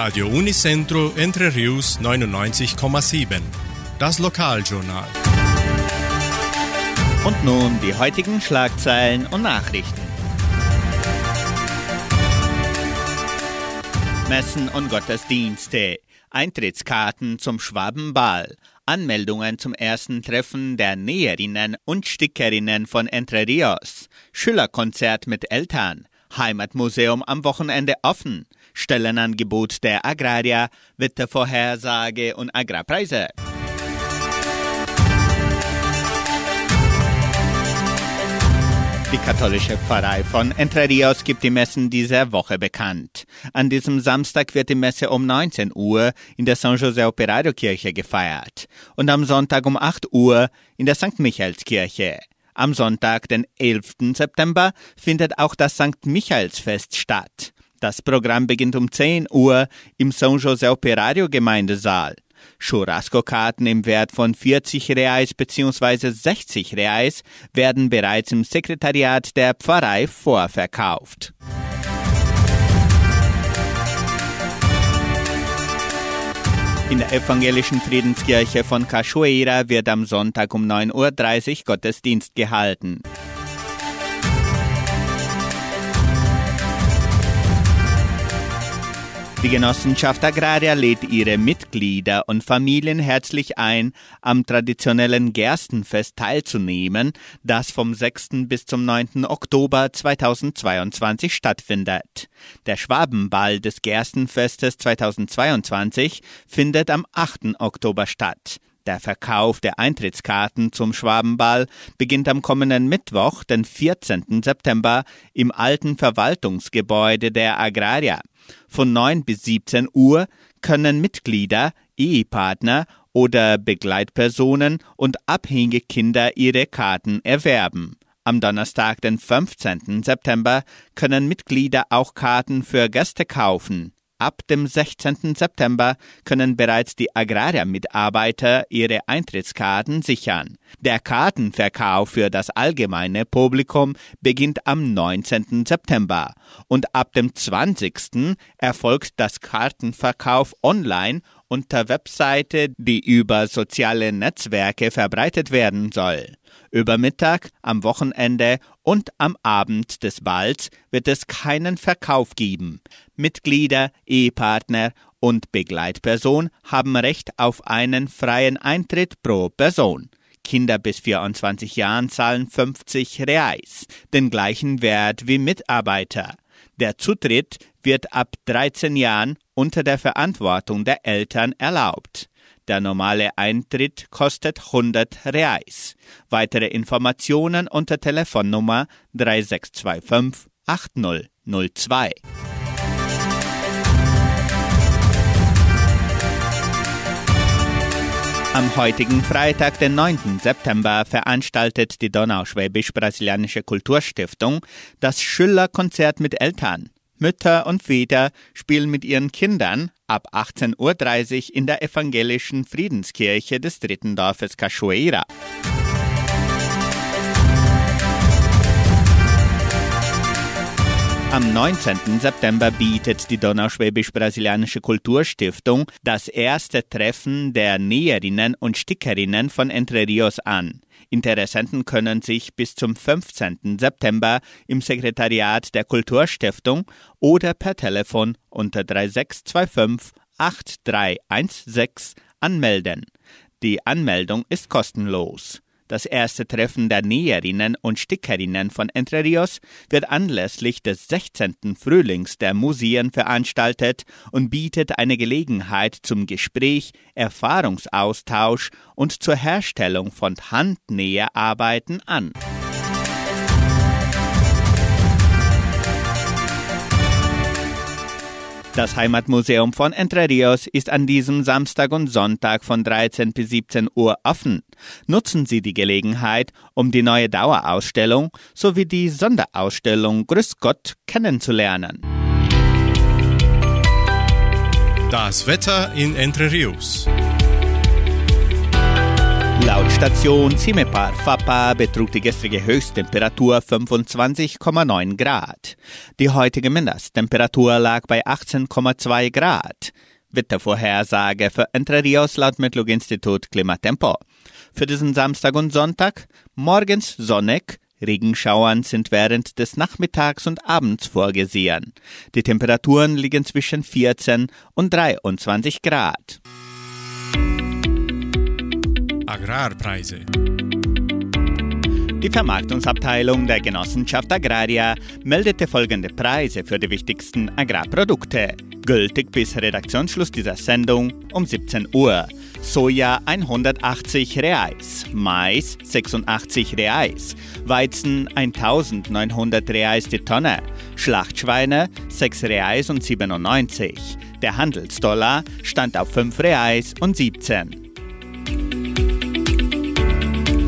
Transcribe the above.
Radio Unicentro Entre Rius 99,7. Das Lokaljournal. Und nun die heutigen Schlagzeilen und Nachrichten. Messen und Gottesdienste. Eintrittskarten zum Schwabenball. Anmeldungen zum ersten Treffen der Näherinnen und Stickerinnen von Entre Rios. Schülerkonzert mit Eltern. Heimatmuseum am Wochenende offen. Stellenangebot der Agraria, Wettervorhersage und Agrarpreise. Die katholische Pfarrei von Entre Rios gibt die Messen dieser Woche bekannt. An diesem Samstag wird die Messe um 19 Uhr in der San José Operario Kirche gefeiert und am Sonntag um 8 Uhr in der St. Michaelskirche. Am Sonntag, den 11. September, findet auch das St. Michaelsfest statt. Das Programm beginnt um 10 Uhr im San José Operario Gemeindesaal. Churrasco-Karten im Wert von 40 Reais bzw. 60 Reais werden bereits im Sekretariat der Pfarrei vorverkauft. In der evangelischen Friedenskirche von Cachoeira wird am Sonntag um 9.30 Uhr Gottesdienst gehalten. Die Genossenschaft Agraria lädt ihre Mitglieder und Familien herzlich ein, am traditionellen Gerstenfest teilzunehmen, das vom 6. bis zum 9. Oktober 2022 stattfindet. Der Schwabenball des Gerstenfestes 2022 findet am 8. Oktober statt. Der Verkauf der Eintrittskarten zum Schwabenball beginnt am kommenden Mittwoch, den 14. September, im alten Verwaltungsgebäude der Agraria. Von 9 bis 17 Uhr können Mitglieder, Ehepartner oder Begleitpersonen und abhängige Kinder ihre Karten erwerben. Am Donnerstag, den 15. September, können Mitglieder auch Karten für Gäste kaufen. Ab dem 16. September können bereits die Agraria-Mitarbeiter ihre Eintrittskarten sichern. Der Kartenverkauf für das allgemeine Publikum beginnt am 19. September und ab dem 20. erfolgt das Kartenverkauf online unter Webseite, die über soziale Netzwerke verbreitet werden soll. Über Mittag, am Wochenende und am Abend des Balls wird es keinen Verkauf geben. Mitglieder, Ehepartner und Begleitperson haben Recht auf einen freien Eintritt pro Person. Kinder bis 24 Jahren zahlen 50 Reais, den gleichen Wert wie Mitarbeiter. Der Zutritt wird ab 13 Jahren unter der Verantwortung der Eltern erlaubt. Der normale Eintritt kostet 100 Reais. Weitere Informationen unter Telefonnummer 3625 8002. Am heutigen Freitag, den 9. September, veranstaltet die Donauschwäbisch-Brasilianische Kulturstiftung das Schülerkonzert mit Eltern. Mütter und Väter spielen mit ihren Kindern ab 18.30 Uhr in der evangelischen Friedenskirche des dritten Dorfes Cachoeira. Am 19. September bietet die Donauschwäbisch-Brasilianische Kulturstiftung das erste Treffen der Näherinnen und Stickerinnen von Entre Rios an. Interessenten können sich bis zum 15. September im Sekretariat der Kulturstiftung oder per Telefon unter 3625 8316 anmelden. Die Anmeldung ist kostenlos. Das erste Treffen der Näherinnen und Stickerinnen von Entre Rios wird anlässlich des 16. Frühlings der Museen veranstaltet und bietet eine Gelegenheit zum Gespräch, Erfahrungsaustausch und zur Herstellung von Handnäherarbeiten an. Das Heimatmuseum von Entre Rios ist an diesem Samstag und Sonntag von 13 bis 17 Uhr offen. Nutzen Sie die Gelegenheit, um die neue Dauerausstellung sowie die Sonderausstellung Grüß Gott kennenzulernen. Das Wetter in Entre Rios. Laut Station Cimepar Fapa betrug die gestrige Höchsttemperatur 25,9 Grad. Die heutige Mindesttemperatur lag bei 18,2 Grad. Wettervorhersage für Entre Rios laut Metlog-Institut Klimatempo. Für diesen Samstag und Sonntag morgens sonnig, Regenschauern sind während des Nachmittags und Abends vorgesehen. Die Temperaturen liegen zwischen 14 und 23 Grad. Agrarpreise. Die Vermarktungsabteilung der Genossenschaft Agraria meldete folgende Preise für die wichtigsten Agrarprodukte, gültig bis Redaktionsschluss dieser Sendung um 17 Uhr. Soja 180 Reais, Mais 86 Reais, Weizen 1900 Reais die Tonne, Schlachtschweine 6 Reais und 97. Der Handelsdollar stand auf 5 Reais und 17.